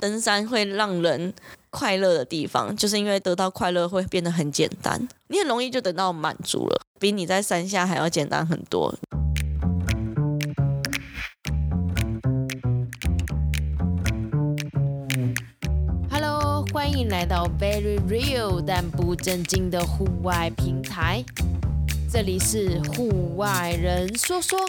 登山会让人快乐的地方，就是因为得到快乐会变得很简单，你很容易就得到满足了，比你在山下还要简单很多。Hello，欢迎来到 Very Real 但不正经的户外平台，这里是户外人说说。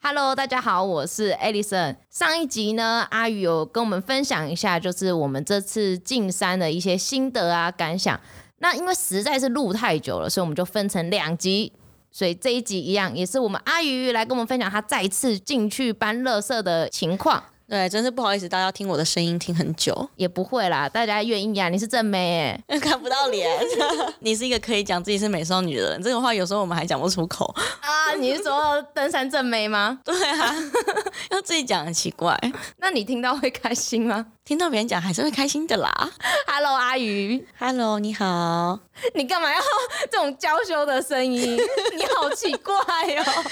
Hello，大家好，我是 Alison。上一集呢，阿宇有跟我们分享一下，就是我们这次进山的一些心得啊、感想。那因为实在是录太久了，所以我们就分成两集。所以这一集一样，也是我们阿宇来跟我们分享他再次进去搬垃圾的情况。对，真是不好意思，大家听我的声音听很久，也不会啦，大家愿意呀。你是正妹哎，看不到脸。你是一个可以讲自己是美少女的人，这个话有时候我们还讲不出口啊。你是说登山正妹吗？对啊，要自己讲很奇怪。那你听到会开心吗？听到别人讲还是会开心的啦。Hello，阿鱼。Hello，你好。你干嘛要这种娇羞的声音？你好奇怪哦。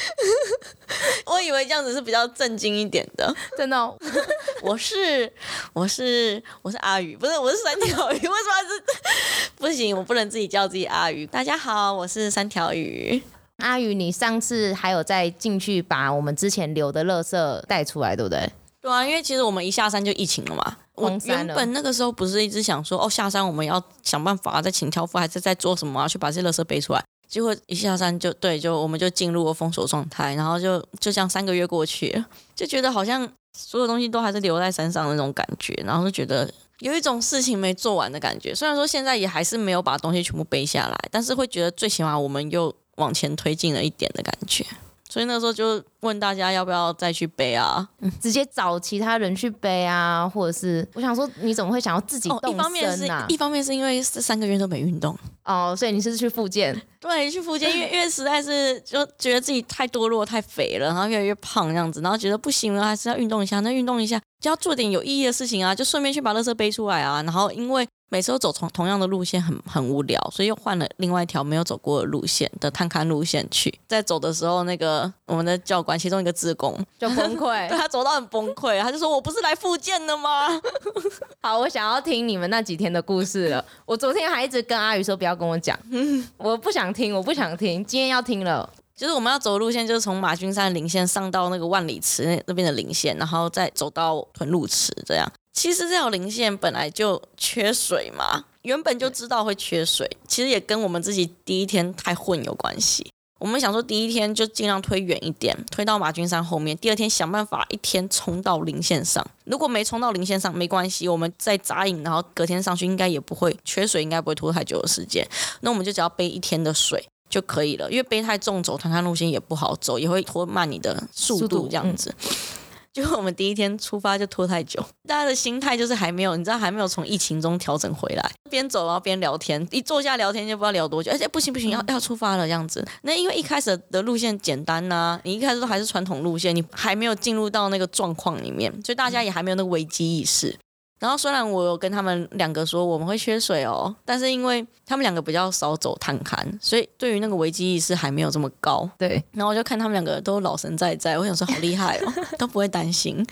我以为这样子是比较震惊一点的，真的、哦。我是我是我是阿宇，不是我是三条鱼。为什么是？不行，我不能自己叫自己阿宇。大家好，我是三条鱼。阿宇，你上次还有再进去把我们之前留的垃圾带出来，对不对？对啊，因为其实我们一下山就疫情了嘛。我原本那个时候不是一直想说，哦，下山我们要想办法再请挑夫还是在做什么啊，去把这些垃圾背出来。结果一下山就对，就我们就进入了封锁状态，然后就就像三个月过去，就觉得好像所有东西都还是留在山上那种感觉，然后就觉得有一种事情没做完的感觉。虽然说现在也还是没有把东西全部背下来，但是会觉得最起码我们又往前推进了一点的感觉。所以那时候就问大家要不要再去背啊？嗯，直接找其他人去背啊，或者是我想说，你怎么会想要自己动身啊？哦，一方面是一方面是因为这三个月都没运动哦，所以你是去复健？对，去复健，因为 因为实在是就觉得自己太堕落、太肥了，然后越来越胖这样子，然后觉得不行了，还是要运动一下。那运动一下就要做点有意义的事情啊，就顺便去把垃圾背出来啊。然后因为每次都走同同样的路线很很无聊，所以又换了另外一条没有走过的路线的探勘路线去。在走的时候，那个我们的教官其中一个职工就崩溃，对他走到很崩溃，他就说：“我不是来复健的吗？”好，我想要听你们那几天的故事了。我昨天还一直跟阿宇说不要跟我讲，我不想听，我不想听。今天要听了，就是我们要走的路线，就是从马君山林线上到那个万里池那那边的林线，然后再走到屯路池这样。其实这条零线本来就缺水嘛，原本就知道会缺水。其实也跟我们自己第一天太混有关系。我们想说第一天就尽量推远一点，推到马君山后面。第二天想办法一天冲到零线上。如果没冲到零线上没关系，我们再扎营，然后隔天上去应该也不会缺水，应该不会拖太久的时间。那我们就只要背一天的水就可以了，因为背太重走探勘路线也不好走，也会拖慢你的速度这样子。就我们第一天出发就拖太久，大家的心态就是还没有，你知道还没有从疫情中调整回来，边走然后边聊天，一坐下聊天就不知道聊多久，而且不行不行，要要出发了这样子。那因为一开始的路线简单呐、啊，你一开始都还是传统路线，你还没有进入到那个状况里面，所以大家也还没有那个危机意识。然后虽然我有跟他们两个说我们会缺水哦，但是因为他们两个比较少走探勘，所以对于那个危机意识还没有这么高。对，然后我就看他们两个都老神在在，我想说好厉害哦，都不会担心。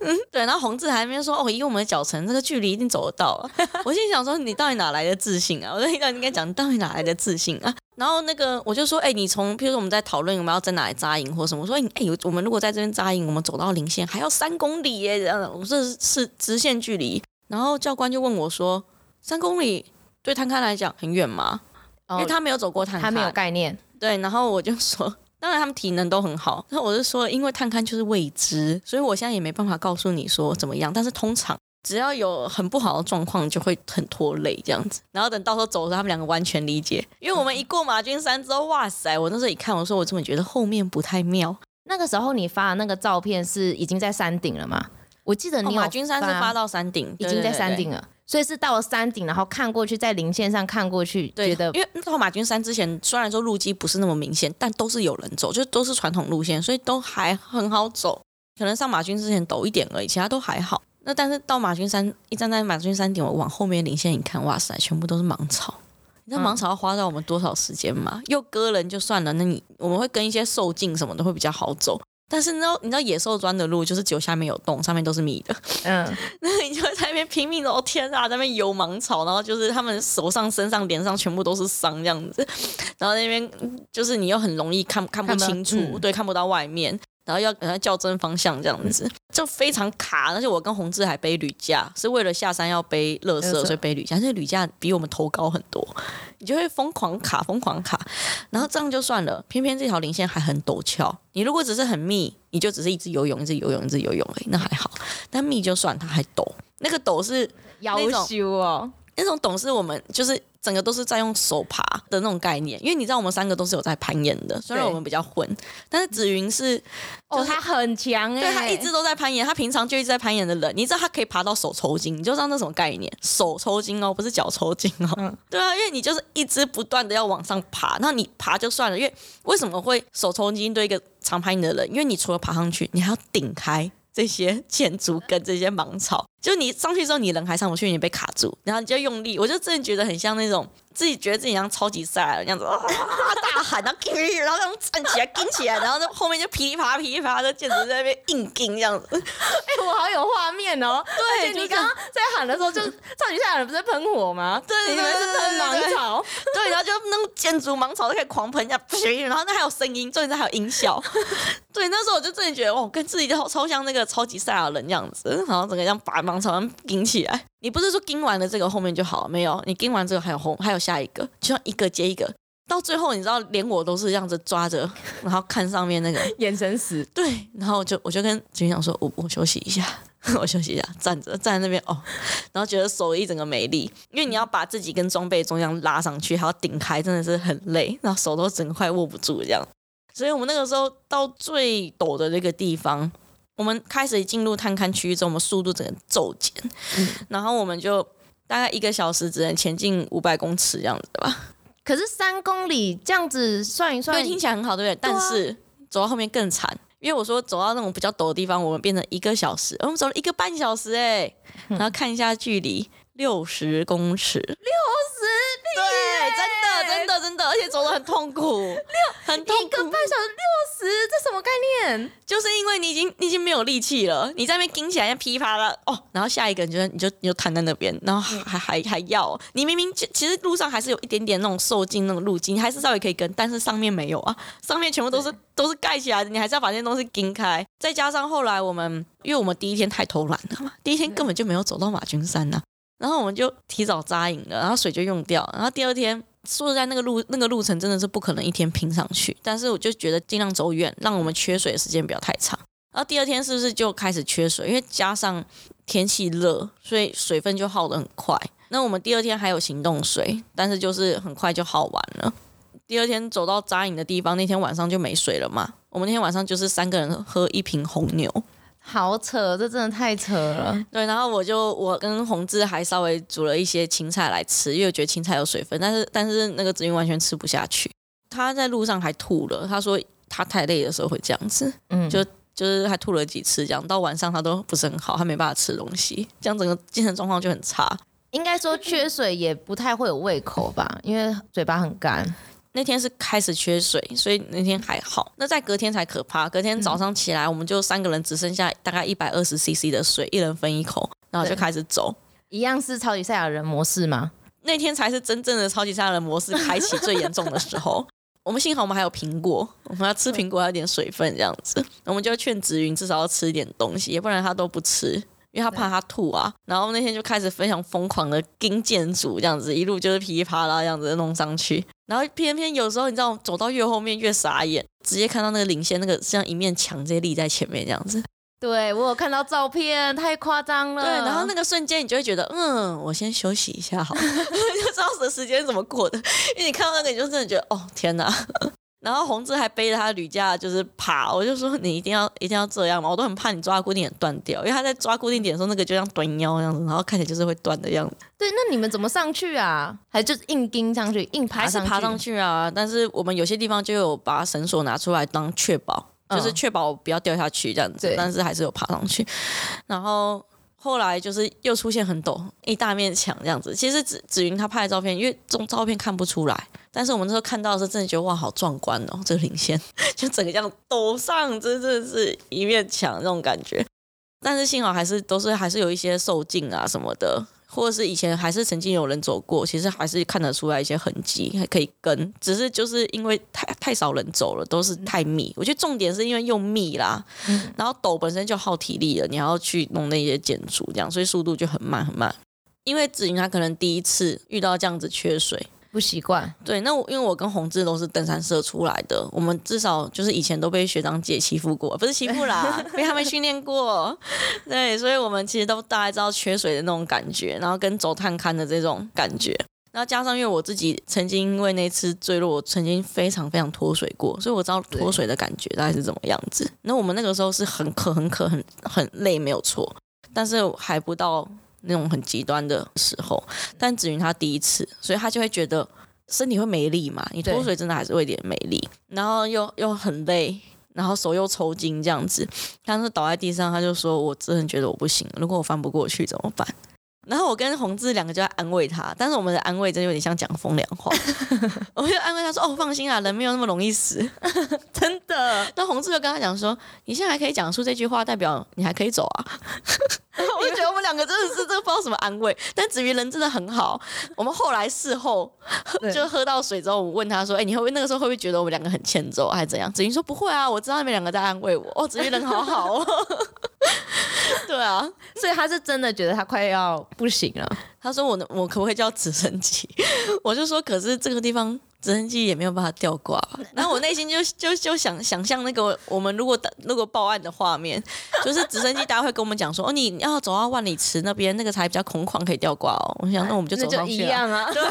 嗯，对。然后洪志还没说哦，以我们的脚程，这个距离一定走得到。我心想说你到底哪来的自信啊？我就应该应该讲你到底哪来的自信啊？然后那个我就说，哎，你从，譬如说我们在讨论我们要在哪里扎营或什么，我说，哎，我们如果在这边扎营，我们走到零线还要三公里耶，这样，这是直线距离。然后教官就问我说，三公里对探勘来讲很远吗？因为他没有走过探勘，他没有概念。对，然后我就说，当然他们体能都很好。那我就说，因为探勘就是未知，所以我现在也没办法告诉你说怎么样。但是通常。只要有很不好的状况，就会很拖累这样子。然后等到时候走的时候，他们两个完全理解。因为我们一过马君山之后，哇塞！我那时候一看，我说我怎么觉得后面不太妙。那个时候你发的那个照片是已经在山顶了吗？我记得你、哦、马君山是发到山顶，已经在山顶了，所以是到了山顶，然后看过去，在零线上看过去，对觉得因为到马君山之前，虽然说路基不是那么明显，但都是有人走，就都是传统路线，所以都还很好走。可能上马君之前陡一点而已，其他都还好。那但是到马君山，一站在马君山顶，我往后面林线一看，哇塞，全部都是芒草。你知道芒草要花掉我们多少时间吗？嗯、又割人就算了，那你我们会跟一些兽径什么的会比较好走。但是你知道，你知道野兽钻的路就是只有下面有洞，上面都是密的。嗯，那你就在那边拼命的哦，天啊，在那边游芒草，然后就是他们手上、身上、脸上全部都是伤这样子，然后那边就是你又很容易看看不清楚，嗯、对，看不到外面。然后要给他校正方向，这样子就非常卡。而且我跟洪志还背铝架，是为了下山要背乐色，所以背铝架。这铝架比我们头高很多，你就会疯狂卡，疯狂卡。然后这样就算了，偏偏这条零线还很陡峭。你如果只是很密，你就只是一直游泳，一直游泳，一直游泳而已，那还好。但密就算，它还陡。那个陡是要修哦，那种懂是我们就是。整个都是在用手爬的那种概念，因为你知道我们三个都是有在攀岩的，虽然我们比较混，但是紫云是、就是、哦，他很强哎，对，他一直都在攀岩，他平常就一直在攀岩的人，你知道他可以爬到手抽筋，你就知道那什么概念，手抽筋哦，不是脚抽筋哦，嗯、对啊，因为你就是一直不断的要往上爬，那你爬就算了，因为为什么会手抽筋对一个常攀岩的人？因为你除了爬上去，你还要顶开。这些 建筑跟这些芒草，就你上去之后，你人还上不去，你被卡住，然后你就用力，我就真的觉得很像那种自己觉得自己像超级赛亚人这样子，啊，大喊，然后然后站起来，跟起来，然后就后面就噼里啪啦噼里啪啦的建筑在那边硬跟这样子，哎、欸，我好有画面哦。对，你刚刚在喊的时候，就超级赛亚人不是喷火吗？对，对对是喷芒草，对，然后就那种建筑芒草都可以狂喷一下，然后那还有声音，重点是还有音效。对，那时候我就真的觉得，哦，跟自己超超像那个超级赛亚人这样子，然后整个这样把芒草上顶起来。你不是说盯完了这个后面就好了？没有，你盯完这个还有后，还有下一个，就像一个接一个，到最后你知道，连我都是这样子抓着，然后看上面那个 眼神死。对，然后就我就跟军长说，我我休息一下，我休息一下，站着站在那边哦，然后觉得手一整个没力，因为你要把自己跟装备中央拉上去，还要顶开，真的是很累，然后手都整个快握不住这样。所以我们那个时候到最陡的那个地方，我们开始进入探勘区域之后，我们速度整个骤减，嗯、然后我们就大概一个小时只能前进五百公尺这样子吧。可是三公里这样子算一算，对，听起来很好，对不对？对啊、但是走到后面更惨，因为我说走到那种比较陡的地方，我们变成一个小时，我们走了一个半小时哎，然后看一下距离。六十公尺，六十，的，真的，真的，而且走得很痛苦，六，很痛苦，一个半小时六十，这什么概念？就是因为你已经，你已经没有力气了，你在那边顶起来像噼啪了，哦，然后下一个你就你就你就瘫在那边，然后还、嗯、还还要，你明明其其实路上还是有一点点那种受尽那种路径，你还是稍微可以跟，但是上面没有啊，上面全部都是都是盖起来的，你还是要把那些东西顶开，再加上后来我们，因为我们第一天太偷懒了嘛，第一天根本就没有走到马君山呐、啊。然后我们就提早扎营了，然后水就用掉。然后第二天，说实在，那个路那个路程真的是不可能一天拼上去。但是我就觉得尽量走远，让我们缺水的时间不要太长。然后第二天是不是就开始缺水？因为加上天气热，所以水分就耗得很快。那我们第二天还有行动水，但是就是很快就耗完了。第二天走到扎营的地方，那天晚上就没水了嘛。我们那天晚上就是三个人喝一瓶红牛。好扯，这真的太扯了。对，然后我就我跟宏志还稍微煮了一些青菜来吃，因为我觉得青菜有水分，但是但是那个子云完全吃不下去。他在路上还吐了，他说他太累的时候会这样子，嗯，就就是还吐了几次，这样到晚上他都不是很好，他没办法吃东西，这样整个精神状况就很差。应该说缺水也不太会有胃口吧，因为嘴巴很干。那天是开始缺水，所以那天还好。那在隔天才可怕。隔天早上起来，我们就三个人只剩下大概一百二十 CC 的水，一人分一口，然后就开始走。一样是超级赛亚人模式吗？那天才是真正的超级赛亚人模式 开启最严重的时候。我们幸好我们还有苹果，我们要吃苹果，还有点水分这样子。我们就劝紫云至少要吃一点东西，不然他都不吃。因为他怕他吐啊，然后那天就开始非常疯狂的盯建筑，这样子一路就是噼里啪啦这样子弄上去，然后偏偏有时候你知道走到越后面越傻眼，直接看到那个领先那个像一面墙直接立在前面这样子。对，我有看到照片，太夸张了。对，然后那个瞬间你就会觉得，嗯，我先休息一下好，就知道这时间怎么过的，因为你看到那个你就真的觉得，哦天哪。然后宏志还背着他的铝架，就是爬。我就说你一定要一定要这样嘛，我都很怕你抓固定点断掉，因为他在抓固定点的时候，那个就像断腰这样子，然后看起来就是会断的样子。对，那你们怎么上去啊？还就是硬钉上去，硬爬上去？还是爬上去啊？但是我们有些地方就有把绳索拿出来当确保，就是确保不要掉下去这样子。但是还是有爬上去。然后后来就是又出现很陡一大面墙这样子。其实紫紫云他拍的照片，因为这种照片看不出来。但是我们那时候看到的时候真的觉得哇，好壮观哦，这个领先 就整个这样陡上，真的是一面墙那种感觉。但是幸好还是都是还是有一些兽径啊什么的，或者是以前还是曾经有人走过，其实还是看得出来一些痕迹，还可以跟。只是就是因为太太少人走了，都是太密。我觉得重点是因为又密啦，然后陡本身就耗体力了，你还要去弄那些建筑这样，所以速度就很慢很慢。因为子云他可能第一次遇到这样子缺水。不习惯，对，那我因为我跟宏志都是登山社出来的，我们至少就是以前都被学长姐欺负过，不是欺负啦，被他们训练过，对，所以我们其实都大概知道缺水的那种感觉，然后跟走探勘的这种感觉，然后加上因为我自己曾经因为那次坠落，我曾经非常非常脱水过，所以我知道脱水的感觉大概是怎么样子。那我们那个时候是很渴、很渴、很很累，没有错，但是还不到。那种很极端的时候，但子云他第一次，所以他就会觉得身体会没力嘛。你脱水真的还是会有点没力，然后又又很累，然后手又抽筋这样子。他是倒在地上，他就说：“我真的觉得我不行，如果我翻不过去怎么办？”然后我跟宏志两个就在安慰他，但是我们的安慰真的有点像讲风凉话。我就安慰他说：“哦，放心啊，人没有那么容易死，真的。”那宏志就跟他讲说：“你现在还可以讲出这句话，代表你还可以走啊。”我就觉得我们两个真的是这个不知道什么安慰，但子瑜人真的很好。我们后来事后就喝到水之后，我问他说：“哎、欸，你会不会那个时候会不会觉得我们两个很欠揍，还是怎样？”子瑜说：“不会啊，我知道你们两个在安慰我。”哦，子瑜人好好哦。对啊，所以他是真的觉得他快要不行了。他说我：“我我可不可以叫直升机？” 我就说：“可是这个地方直升机也没有办法吊挂。”然后我内心就 就就想想象那个我们如果等如果报案的画面，就是直升机大家会跟我们讲说：“哦，你要走到万里池那边，那个才比较空旷，可以吊挂哦。”我想那我们就走上去一样啊。对啊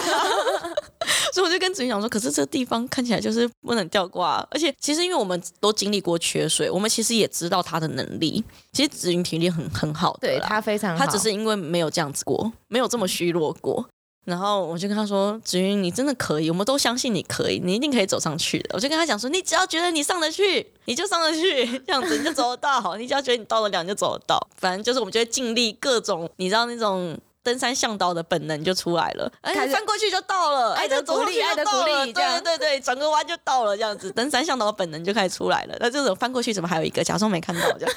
所以我就跟子云讲说，可是这个地方看起来就是不能吊挂，而且其实因为我们都经历过缺水，我们其实也知道他的能力。其实子云体力很很好的，对他非常好，他只是因为没有这样子过，没有这么虚弱过。然后我就跟他说：“子云，你真的可以，我们都相信你可以，你一定可以走上去的。”我就跟他讲说：“你只要觉得你上得去，你就上得去，这样子你就走得到。你只要觉得你到得了，你就走得到。反正就是我们就会尽力各种，你知道那种。”登山向导的本能就出来了，哎，翻过去就到了，爱的鼓励，爱的鼓励，对对对，转个弯就到了，这样子，登山向导的本能就开始出来了。那这种翻过去怎么还有一个，假装没看到这样？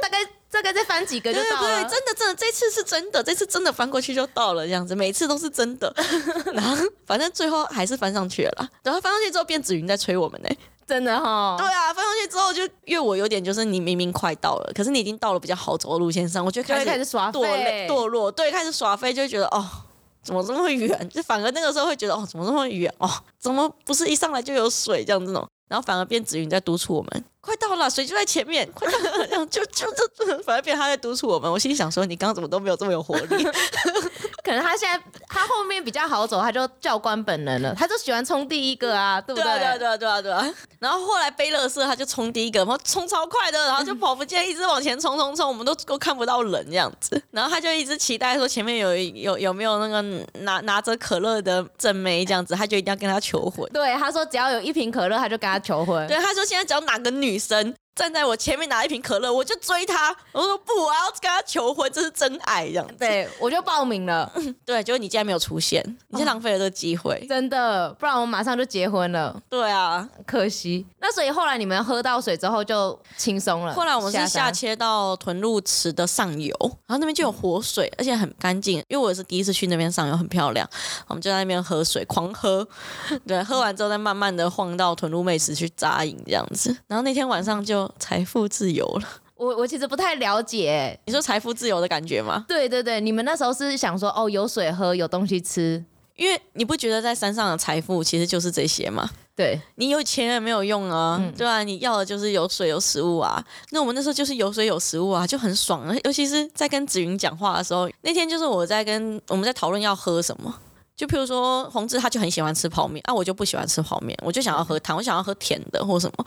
大概大概再翻几个就到了。对，真的真的，这次是真的，这次真的翻过去就到了，这样子，每次都是真的。然后反正最后还是翻上去了啦，然后翻上去之后，变紫云在催我们呢。真的哈，对啊，翻上去之后就因为我有点就是你明明快到了，可是你已经到了比较好走的路线上，我就开始开始耍废堕落，对，开始耍飞就会觉得哦，怎么这么远？就反而那个时候会觉得哦，怎么这么远？哦，怎么不是一上来就有水这样子呢？然后反而变紫云在督促我们，快到了，水就在前面，快到了，这样就就就，反而变他在督促我们。我心里想说，你刚刚怎么都没有这么有活力？可能他现在他后面比较好走，他就教官本能了，他就喜欢冲第一个啊，对不对？对啊，对啊，对啊，对啊。然后后来背乐色，他就冲第一个，然后冲超快的，然后就跑不见，一直往前冲冲冲，我们都都看不到人这样子。然后他就一直期待说前面有有有没有那个拿拿着可乐的正妹这样子，他就一定要跟他求婚。对，他说只要有一瓶可乐，他就跟他求婚。对，他说现在只要哪个女生。站在我前面拿一瓶可乐，我就追他。我说不，我要跟他求婚，这是真爱这样子。对，我就报名了。对，结果你竟然没有出现，你就浪费了这个机会。真的，不然我马上就结婚了。对啊，可惜。那所以后来你们喝到水之后就轻松了。后来我们是下切到屯鹿池的上游，然后那边就有活水，而且很干净。因为我也是第一次去那边上游，很漂亮。我们就在那边喝水，狂喝。对，喝完之后再慢慢的晃到屯鹿妹池去扎营这样子。然后那天晚上就。财富自由了，我我其实不太了解，你说财富自由的感觉吗？对对对，你们那时候是想说哦，有水喝，有东西吃，因为你不觉得在山上的财富其实就是这些吗？对，你有钱也没有用啊，嗯、对啊，你要的就是有水有食物啊。那我们那时候就是有水有食物啊，就很爽。尤其是在跟子云讲话的时候，那天就是我在跟我们在讨论要喝什么。就譬如说，宏志他就很喜欢吃泡面啊，我就不喜欢吃泡面，我就想要喝汤，我想要喝甜的或什么。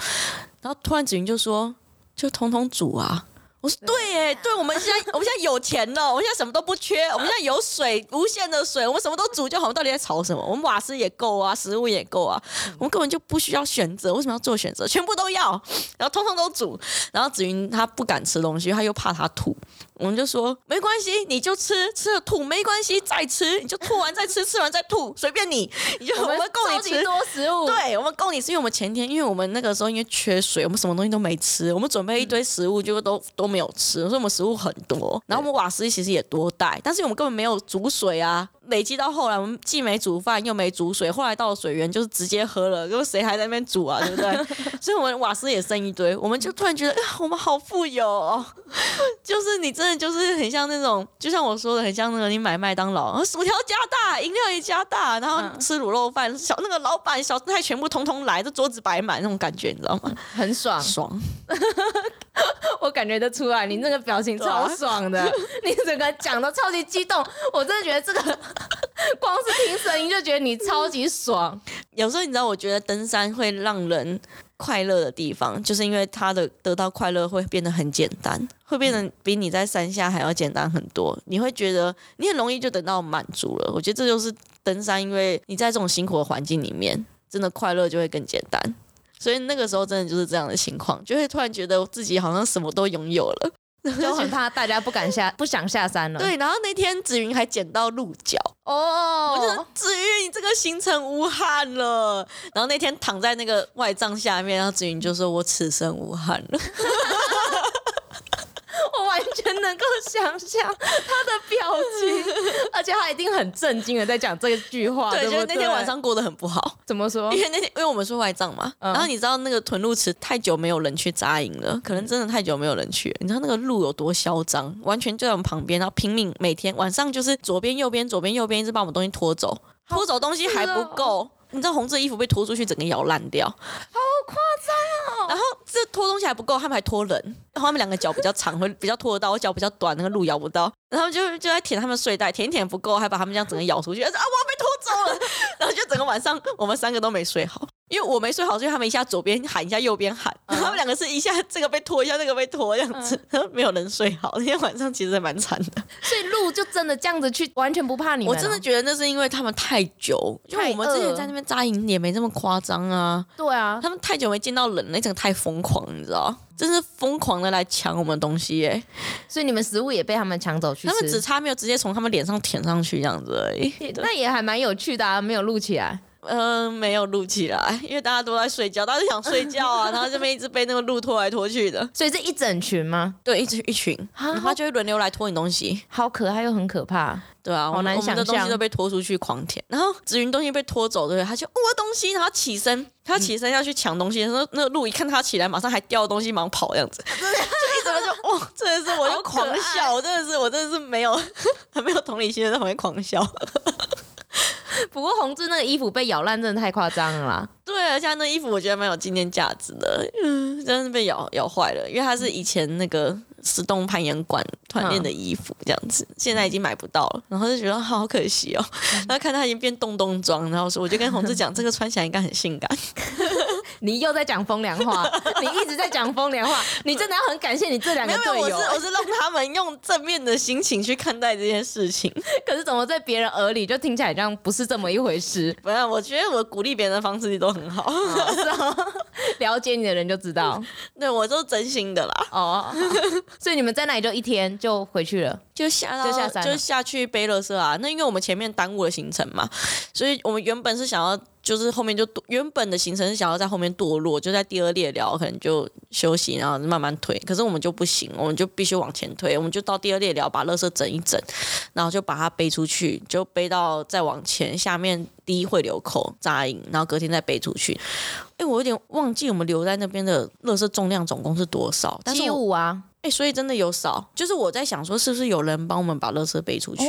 然后突然子云就说：“就通通煮啊！”我说对哎，对，我们现在我们现在有钱了，我们现在什么都不缺，我们现在有水，无限的水，我们什么都煮就好。我们到底在吵什么？我们瓦斯也够啊，食物也够啊，我们根本就不需要选择，为什么要做选择？全部都要，然后通通都煮。然后子云他不敢吃东西，他又怕他吐。我们就说没关系，你就吃，吃了吐没关系，再吃，你就吐完再吃，吃完再吐，随便你，你就我们够你吃多食物，对，我们够你吃，因为我们前天因为我们那个时候因为缺水，我们什么东西都没吃，我们准备一堆食物，结果都都没有吃，所以我们食物很多，然后我们瓦斯其实也多带，但是我们根本没有煮水啊。累积到后来，我们既没煮饭又没煮水，后来到了水源就是直接喝了，因为谁还在那边煮啊，对不对？所以，我们瓦斯也剩一堆，我们就突然觉得，我们好富有哦，就是你真的就是很像那种，就像我说的，很像那个你买麦当劳，薯条加大，饮料也加大，然后吃卤肉饭，小那个老板小菜全部通通来，这桌子摆满那种感觉，你知道吗？很爽，爽。我感觉得出来，你那个表情超爽的，啊、你整个讲的超级激动，我真的觉得这个 光是听声音就觉得你超级爽。有时候你知道，我觉得登山会让人快乐的地方，就是因为他的得到快乐会变得很简单，会变得比你在山下还要简单很多。你会觉得你很容易就得到满足了。我觉得这就是登山，因为你在这种辛苦的环境里面，真的快乐就会更简单。所以那个时候真的就是这样的情况，就会突然觉得自己好像什么都拥有了，就很怕大家不敢下，不想下山了。对，然后那天紫云还捡到鹿角哦，我就说紫云，你这个行程无憾了。然后那天躺在那个外帐下面，然后紫云就说：“我此生无憾了。”我完全能够想象他的表情，而且他一定很震惊的在讲这句话。对，就是那天晚上过得很不好。怎么说？因为那天，因为我们是外帐嘛，嗯、然后你知道那个屯鹿池太久没有人去扎营了，可能真的太久没有人去了。你知道那个路有多嚣张，完全就在我们旁边，然后拼命每天晚上就是左边右边左边右边一直把我们东西拖走，拖走东西还不够。你知道红色衣服被拖出去，整个咬烂掉，好夸张哦！然后这拖东西还不够，他们还拖人。然后他们两个脚比较长，会比较拖得到。我脚比较短，那个路咬不到。然后就就在舔他们睡袋，舔一舔不够，还把他们这样整个咬出去。说啊，我要被拖走了！然后就整个晚上我们三个都没睡好，因为我没睡好，所以他们一下左边喊，一下右边喊。他们两个是一下这个被拖，一下那个被拖，这样子，嗯、没有人睡好。那天晚上其实蛮惨的。所以鹿就真的这样子去，完全不怕你们。我真的觉得那是因为他们太久，因为我们之前在那边扎营也没这么夸张啊。对啊，他们太久没见到人，那真的太疯狂，你知道。真是疯狂的来抢我们东西耶、欸！所以你们食物也被他们抢走去吃。他们只差没有直接从他们脸上舔上去这样子而已。那也还蛮有趣的啊，没有录起来。嗯、呃，没有录起来，因为大家都在睡觉，大家都想睡觉啊。然后这边一直被那个鹿拖来拖去的。所以是一整群吗？对，一直一群，然后就会轮流来拖你东西。好可爱又很可怕。对啊，好难想象。我们的东西都被拖出去狂舔，然后紫云东西被拖走，对不对？他就我的东西，然后起身，他起身要去抢东西，然后那个鹿一看他起来，马上还掉东西，忙跑这样子，就一整个就哇，真的是我就狂笑，真的是我真的是没有很 没有同理心的在旁边狂笑。不过红志那个衣服被咬烂，真的太夸张了啦。对，而且那衣服我觉得蛮有纪念价值的，嗯，真的是被咬咬坏了，因为它是以前那个石洞攀岩馆团练的衣服，这样子，现在已经买不到了，然后就觉得好可惜哦。然后看它已经变洞洞装，然后说我就跟宏志讲，这个穿起来应该很性感。你又在讲风凉话，你一直在讲风凉话，你真的要很感谢你这两个队友。我是我是让他们用正面的心情去看待这件事情。可是怎么在别人耳里就听起来这样不是这么一回事？不是，我觉得我鼓励别人的方式都很好。了解你的人就知道。对，我都是真心的啦。哦，所以你们在那里就一天就回去了，就下到就下山，就下去背垃圾啊。那因为我们前面耽误了行程嘛，所以我们原本是想要。就是后面就原本的行程是想要在后面堕落，就在第二列聊可能就休息，然后慢慢推。可是我们就不行，我们就必须往前推。我们就到第二列聊把垃圾整一整，然后就把它背出去，就背到再往前下面第一汇流口扎营，然后隔天再背出去。哎，我有点忘记我们留在那边的垃圾重量总共是多少？七五啊。哎，所以真的有少，就是我在想说，是不是有人帮我们把垃圾背出去？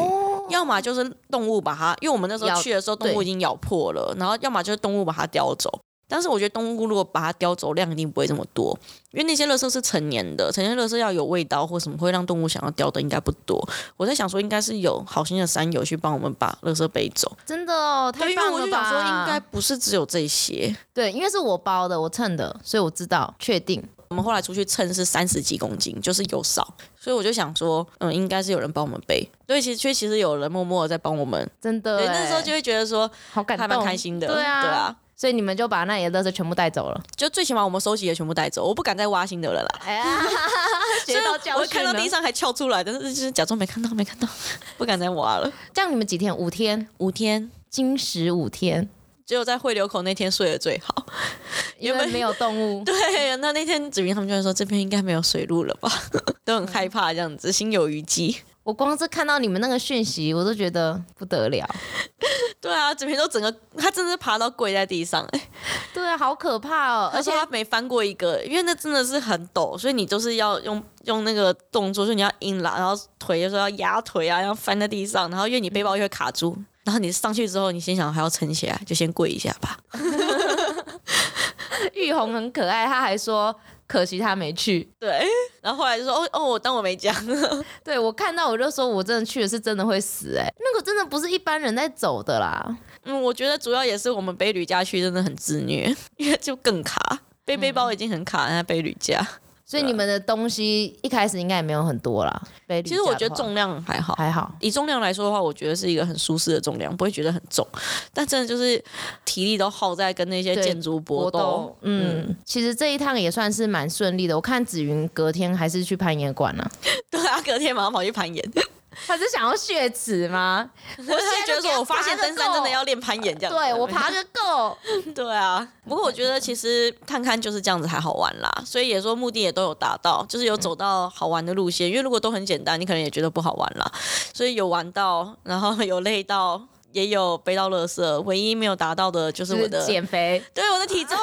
要么就是动物把它，因为我们那时候去的时候，动物已经咬破了，然后要么就是动物把它叼走。但是我觉得动物如果把它叼走，量一定不会这么多，因为那些垃圾是成年的，成年垃圾要有味道或什么会让动物想要叼的，应该不多。我在想说，应该是有好心的山友去帮我们把垃圾背走。真的哦，太棒了吧！因为我就想说，应该不是只有这些。对，因为是我包的，我称的，所以我知道确定。我们后来出去称是三十几公斤，就是有少，所以我就想说，嗯，应该是有人帮我们背。对，其实却其实有人默默的在帮我们，真的。对，那时候就会觉得说，好感动，还蛮开心的。对啊，对啊。所以你们就把那里的垃圾全部带走了，就最起码我们收集的全部带走，我不敢再挖新的了啦。哎呀，学到教训。我看到地上还翘出来，但是就是假装没看到，没看到，不敢再挖了。这样你们几天？五天？五天？经时五天？只有在汇流口那天睡得最好，因为没有动物。对，那那天子云他们就会说这边应该没有水路了吧，都很害怕这样子，心有余悸。我光是看到你们那个讯息，我都觉得不得了。对啊，子平都整个，他真的是爬到跪在地上哎。对啊，好可怕哦！而且他没翻过一个，因为那真的是很陡，所以你就是要用用那个动作，就你要硬拉，然后腿有时候要压腿啊，要翻在地上，然后因为你背包又会卡住，然后你上去之后，你心想还要撑起来，就先跪一下吧。玉红很可爱，他还说。可惜他没去，对，然后后来就说哦哦，我当我没讲。对，我看到我就说，我真的去的是真的会死哎、欸，那个真的不是一般人在走的啦。嗯，我觉得主要也是我们背旅家去真的很自虐，因为就更卡，背背包已经很卡，那背旅家。所以你们的东西一开始应该也没有很多啦。其实我觉得重量还好，还好。以重量来说的话，我觉得是一个很舒适的重量，不会觉得很重。但真的就是体力都耗在跟那些建筑搏斗。嗯，嗯，其实这一趟也算是蛮顺利的。我看紫云隔天还是去攀岩馆了。对啊，隔天马上跑去攀岩。他是想要血池吗？我现在觉得说，我发现登山真的要练攀岩这样。对，我爬个够。对啊，不过我觉得其实看看就是这样子还好玩啦，所以也说目的也都有达到，就是有走到好玩的路线。因为如果都很简单，你可能也觉得不好玩啦。所以有玩到，然后有累到。也有背到垃圾，唯一没有达到的就是我的减肥，对我的体重，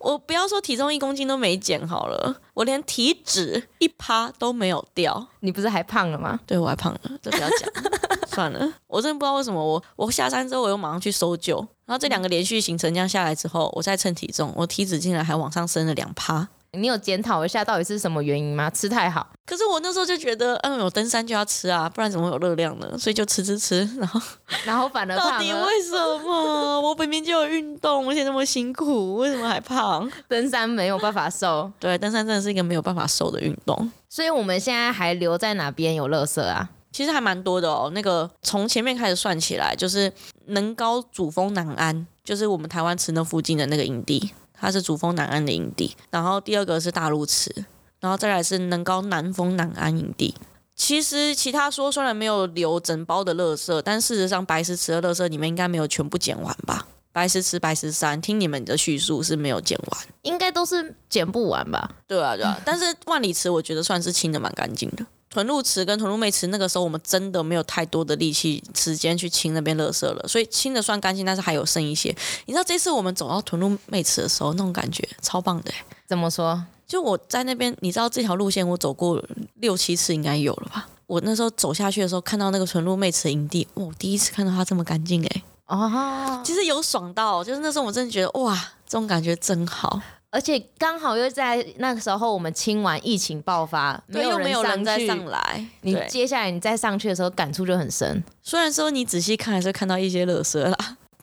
我不要说体重一公斤都没减好了，我连体脂一趴都没有掉。你不是还胖了吗？对，我还胖了，这不要讲，算了。我真的不知道为什么我我下山之后我又马上去搜救，然后这两个连续行程这样下来之后，我再称体重，我体脂竟然还往上升了两趴。你有检讨一下到底是什么原因吗？吃太好。可是我那时候就觉得，嗯，有登山就要吃啊，不然怎么会有热量呢？所以就吃吃吃，然后 然后反而胖了。到底为什么？我明明就有运动，而且那么辛苦，为什么还胖？登山没有办法瘦。对，登山真的是一个没有办法瘦的运动。所以我们现在还留在哪边有垃圾啊？其实还蛮多的哦。那个从前面开始算起来，就是能高主峰南安，就是我们台湾池那附近的那个营地。它是主峰南岸的营地，然后第二个是大陆池，然后再来是能高南峰南岸营地。其实其他说虽然没有留整包的垃圾，但事实上白石池的垃圾你们应该没有全部捡完吧？白石池、白石山，听你们的叙述是没有捡完，应该都是捡不完吧？对啊，对啊。但是万里池我觉得算是清的蛮干净的。屯鹿池跟屯鹿妹池，那个时候我们真的没有太多的力气、时间去清那边垃圾了，所以清的算干净，但是还有剩一些。你知道这次我们走到屯鹿妹池的时候，那种感觉超棒的。怎么说？就我在那边，你知道这条路线我走过六七次应该有了吧？我那时候走下去的时候，看到那个屯鹿妹池营地，我第一次看到它这么干净哎！哦，其实有爽到，就是那时候我真的觉得哇，这种感觉真好。而且刚好又在那个时候，我们清完疫情爆发，没有没有人再上来。你接下来你再上去的时候，感触就很深。虽然说你仔细看还是看到一些垃圾啦。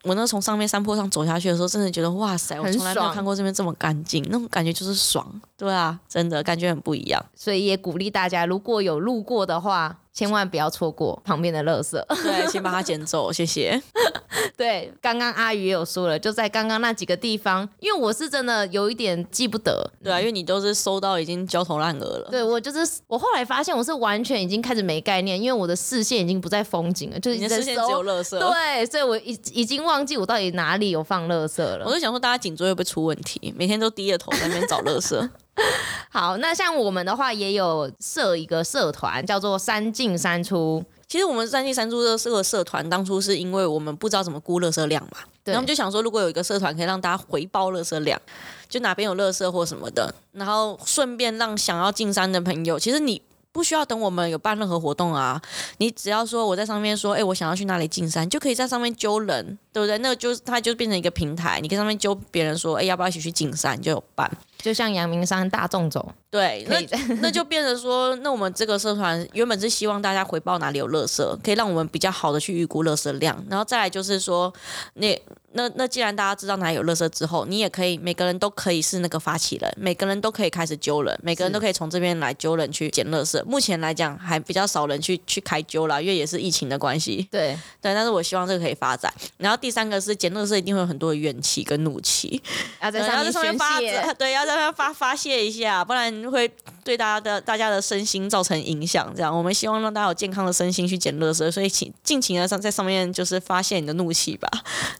我那从上面山坡上走下去的时候，真的觉得哇塞，我从来没有看过这边这么干净，那种感觉就是爽。对啊，真的感觉很不一样。所以也鼓励大家，如果有路过的话。千万不要错过旁边的垃圾，对，请把它捡走，谢谢。对，刚刚阿鱼也有说了，就在刚刚那几个地方，因为我是真的有一点记不得，对啊，因为你都是收到已经焦头烂额了。对，我就是我后来发现我是完全已经开始没概念，因为我的视线已经不在风景了，就是你的视线只有垃圾。对，所以我已已经忘记我到底哪里有放垃圾了。我就想说，大家颈椎会不会出问题？每天都低着头在那边找垃圾。好，那像我们的话也有设一个社团，叫做“三进三出”。其实我们“三进三出的”这个社团当初是因为我们不知道怎么估垃圾量嘛，对，然后我们就想说，如果有一个社团可以让大家回报垃圾量，就哪边有垃圾或什么的，然后顺便让想要进山的朋友，其实你不需要等我们有办任何活动啊，你只要说我在上面说，哎，我想要去哪里进山，就可以在上面揪人，对不对？那个就它就变成一个平台，你可以上面揪别人说，哎，要不要一起去进山，就有办。就像阳明山大众走，对，那那就变成说，那我们这个社团原本是希望大家回报哪里有垃圾，可以让我们比较好的去预估垃圾量，然后再来就是说，那那那既然大家知道哪里有垃圾之后，你也可以每个人都可以是那个发起人，每个人都可以开始揪人，每个人都可以从这边来揪人去捡垃圾。目前来讲还比较少人去去开揪啦，因为也是疫情的关系。对对，但是我希望这个可以发展。然后第三个是捡垃圾一定会有很多的怨气跟怒气，要在上面发泄，对，要在上面发发泄一下，不然会对大家的大家的身心造成影响。这样，我们希望让大家有健康的身心去捡垃圾，所以请尽情的上在上面就是发泄你的怒气吧。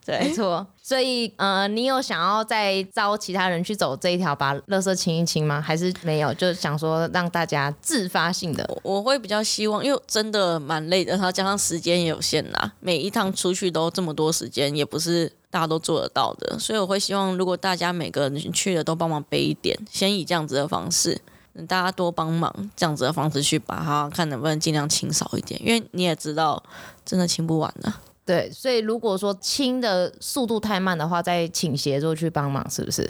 对，没错。所以，呃，你有想要再招其他人去走这一条，把垃圾清一清吗？还是没有？就是想说让大家自发性的。我会比较希望，因为真的蛮累的，然后加上时间也有限啦，每一趟出去都这么多时间，也不是大家都做得到的。所以我会希望，如果大家每个人去的都帮忙背一点，先以这样子的方式，大家多帮忙，这样子的方式去把它看能不能尽量清少一点，因为你也知道，真的清不完的。对，所以如果说清的速度太慢的话，再请协作去帮忙，是不是？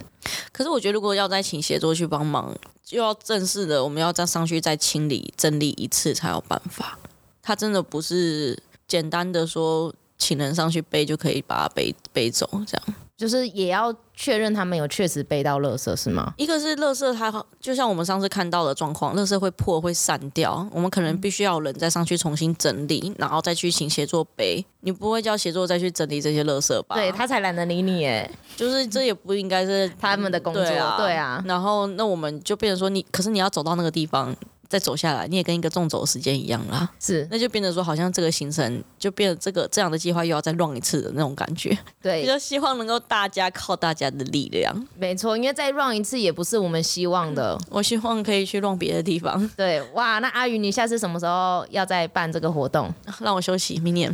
可是我觉得，如果要再请协作去帮忙，就要正式的，我们要再上去再清理整理一次才有办法。他真的不是简单的说请人上去背就可以把它背背走，这样。就是也要确认他们有确实背到垃圾是吗？一个是垃圾，它就像我们上次看到的状况，垃圾会破会散掉，我们可能必须要有人再上去重新整理，然后再去请协作背。你不会叫协作再去整理这些垃圾吧？对，他才懒得理你耶，就是这也不应该是 他们的工作，对啊。对啊，然后那我们就变成说你，可是你要走到那个地方。再走下来，你也跟一个纵走的时间一样啦，是，那就变得说，好像这个行程就变得这个这样的计划又要再 run 一次的那种感觉。对，就希望能够大家靠大家的力量。没错，因为再 run 一次也不是我们希望的。嗯、我希望可以去 run 别的地方。对，哇，那阿宇，你下次什么时候要再办这个活动？让我休息，明年。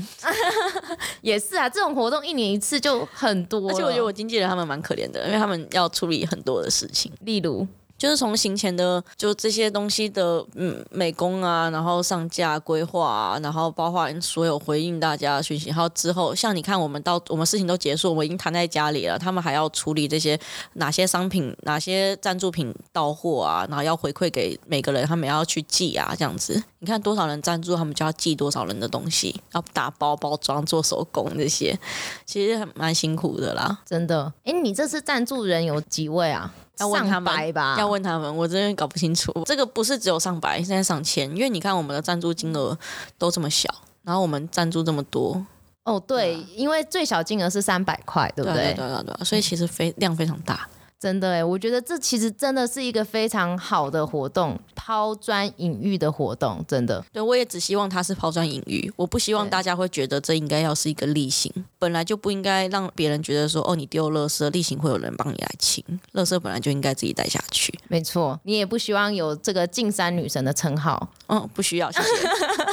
也是啊，这种活动一年一次就很多，而且我觉得我经纪人他们蛮可怜的，因为他们要处理很多的事情，例如。就是从行前的就这些东西的嗯美工啊，然后上架规划啊，然后包括所有回应大家的讯息，然后之后像你看，我们到我们事情都结束，我们已经躺在家里了，他们还要处理这些哪些商品、哪些赞助品到货啊，然后要回馈给每个人，他们要去寄啊，这样子。你看多少人赞助，他们就要寄多少人的东西，要打包包装、做手工这些，其实还蛮辛苦的啦，真的。哎，你这次赞助人有几位啊？要问他们吧，要问他们，我真的搞不清楚。这个不是只有上百，现在上千，因为你看我们的赞助金额都这么小，然后我们赞助这么多。哦，对，啊、因为最小金额是三百块，对不对？对对对对，所以其实非量非常大。真的哎，我觉得这其实真的是一个非常好的活动，抛砖引玉的活动，真的。对，我也只希望它是抛砖引玉，我不希望大家会觉得这应该要是一个例行，本来就不应该让别人觉得说，哦，你丢垃圾，例行会有人帮你来清，垃圾本来就应该自己带下去。没错，你也不希望有这个进山女神的称号。嗯，不需要，谢谢。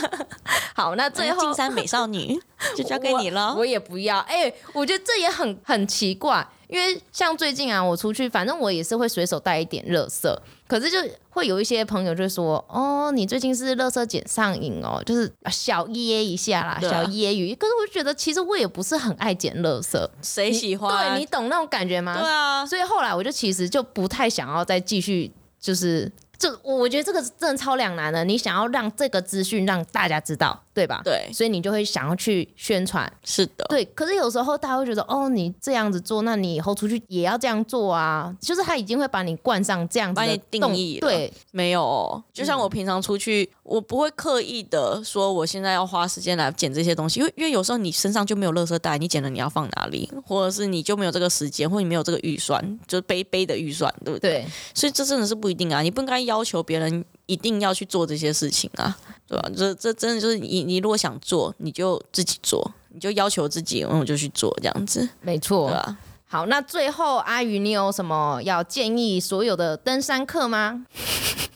好，那最后进山美少女就交给你了。我，我也不要，哎、欸，我觉得这也很很奇怪。因为像最近啊，我出去，反正我也是会随手带一点垃圾，可是就会有一些朋友就说：“哦，你最近是垃圾捡上瘾哦，就是小揶一下啦，啊、小揶揄。”可是我觉得其实我也不是很爱捡垃圾，谁喜欢？对，你懂那种感觉吗？对啊，所以后来我就其实就不太想要再继续，就是。这我觉得这个真的超两难的，你想要让这个资讯让大家知道，对吧？对，所以你就会想要去宣传。是的，对。可是有时候大家会觉得，哦，你这样子做，那你以后出去也要这样做啊。就是他已经会把你冠上这样子的把你定义了。对，没有。就像我平常出去，嗯、我不会刻意的说我现在要花时间来捡这些东西，因为因为有时候你身上就没有垃圾袋，你捡了你要放哪里，或者是你就没有这个时间，或者你没有这个预算，就是背背的预算，对不对？对。所以这真的是不一定啊，你不应该要求别人。一定要去做这些事情啊，对吧？这这真的就是你，你如果想做，你就自己做，你就要求自己，然后就去做这样子，没错，对吧？好，那最后阿宇，你有什么要建议所有的登山客吗？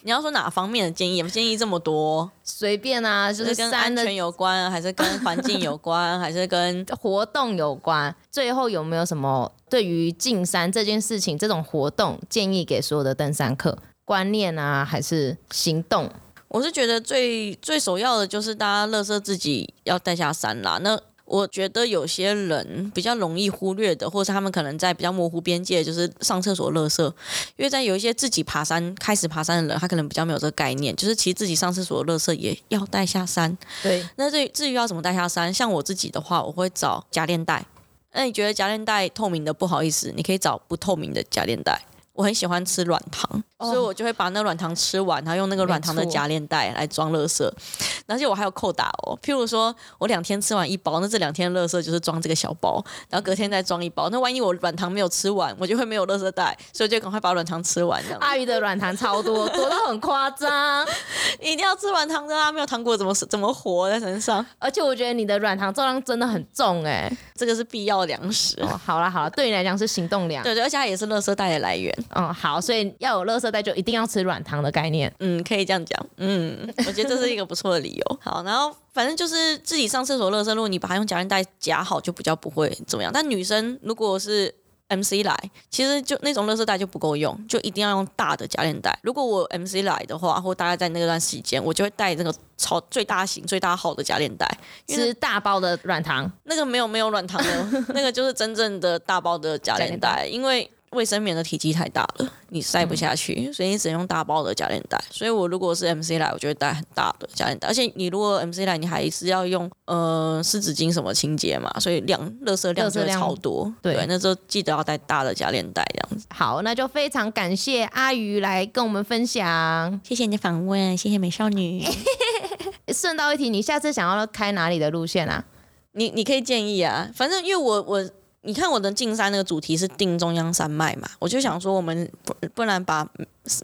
你要说哪方面的建议？建议这么多，随便啊，就是跟安全有关，还是跟 环境有关，还是跟活动有关？最后有没有什么对于进山这件事情，这种活动建议给所有的登山客？观念啊，还是行动？我是觉得最最首要的就是大家乐色自己要带下山啦。那我觉得有些人比较容易忽略的，或者是他们可能在比较模糊边界，就是上厕所乐色。因为在有一些自己爬山开始爬山的人，他可能比较没有这个概念，就是其实自己上厕所的垃圾也要带下山。对。那至于至于要怎么带下山，像我自己的话，我会找夹链袋。那你觉得夹链袋透明的不好意思，你可以找不透明的夹链袋。我很喜欢吃软糖，哦、所以我就会把那软糖吃完，然后用那个软糖的夹链袋来装垃圾。而且我还有扣打哦，譬如说我两天吃完一包，那这两天垃圾就是装这个小包，然后隔天再装一包。那万一我软糖没有吃完，我就会没有垃圾袋，所以就赶快把软糖吃完。这样。阿鱼的软糖超多，多到很夸张，一定要吃软糖的啊！没有糖果怎么怎么活在身上？而且我觉得你的软糖重量真的很重哎，这个是必要粮食。哦，好啦好啦，对你来讲是行动粮。对对，而且它也是垃圾袋的来源。嗯，好，所以。要有垃圾袋，就一定要吃软糖的概念。嗯，可以这样讲。嗯，我觉得这是一个不错的理由。好，然后反正就是自己上厕所垃圾，如果你把它用夹链袋夹好，就比较不会怎么样。但女生如果是 MC 来，其实就那种垃圾袋就不够用，就一定要用大的夹链袋。如果我 MC 来的话，或大概在那段时间，我就会带这个超最大型、最大号的夹链袋，是大包的软糖。那个没有没有软糖的，那个就是真正的大包的夹链袋，因为。卫生棉的体积太大了，你塞不下去，嗯、所以你只能用大包的夹链袋。所以我如果是 MC 来，我就会带很大的夹链袋。而且你如果 MC 来，你还是要用呃湿纸巾什么清洁嘛，所以量垃圾量超多。对，对，那时候记得要带大的夹链袋这样子。好，那就非常感谢阿鱼来跟我们分享，谢谢你的访问，谢谢美少女。顺道一提，你下次想要开哪里的路线啊？你你可以建议啊，反正因为我我。你看我的进山那个主题是定中央山脉嘛，我就想说我们不不然把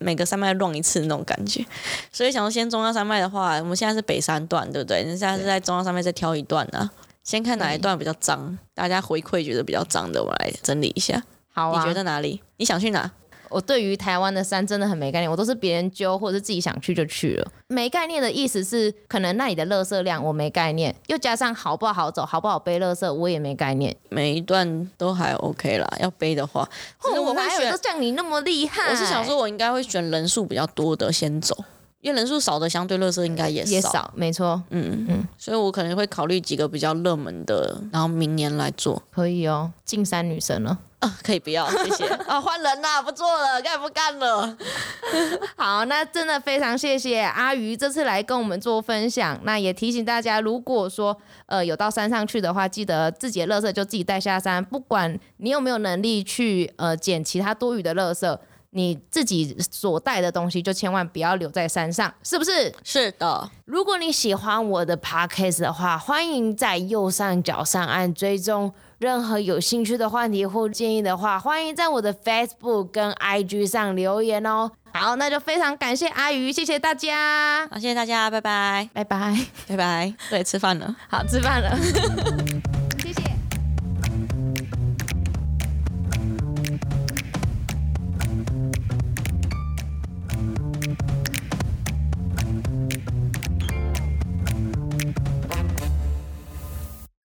每个山脉乱一次那种感觉，所以想说先中央山脉的话，我们现在是北山段，对不对？你现在是在中央山脉再挑一段呢、啊，先看哪一段比较脏，大家回馈觉得比较脏的，我们来整理一下。好啊，你觉得哪里？你想去哪？我对于台湾的山真的很没概念，我都是别人揪或者是自己想去就去了。没概念的意思是，可能那里的垃圾量我没概念，又加上好不好走、好不好背垃圾，我也没概念。每一段都还 OK 啦，要背的话，其实我会选。都像你那么厉害。我是想说，我应该会选人数比较多的先走，因为人数少的相对垃圾应该也少。也少，没错。嗯嗯，所以我可能会考虑几个比较热门的，然后明年来做。可以哦，进山女神了。啊，可以不要，谢谢啊，换人啦，不做了，该不干了？好，那真的非常谢谢阿鱼这次来跟我们做分享。那也提醒大家，如果说呃有到山上去的话，记得自己的垃圾就自己带下山，不管你有没有能力去呃捡其他多余的垃圾，你自己所带的东西就千万不要留在山上，是不是？是的。如果你喜欢我的 podcast 的话，欢迎在右上角上按追踪。任何有兴趣的话题或建议的话，欢迎在我的 Facebook 跟 IG 上留言哦。好，那就非常感谢阿鱼，谢谢大家。好，谢谢大家，拜拜，拜拜，拜拜。对，吃饭了，好，吃饭了。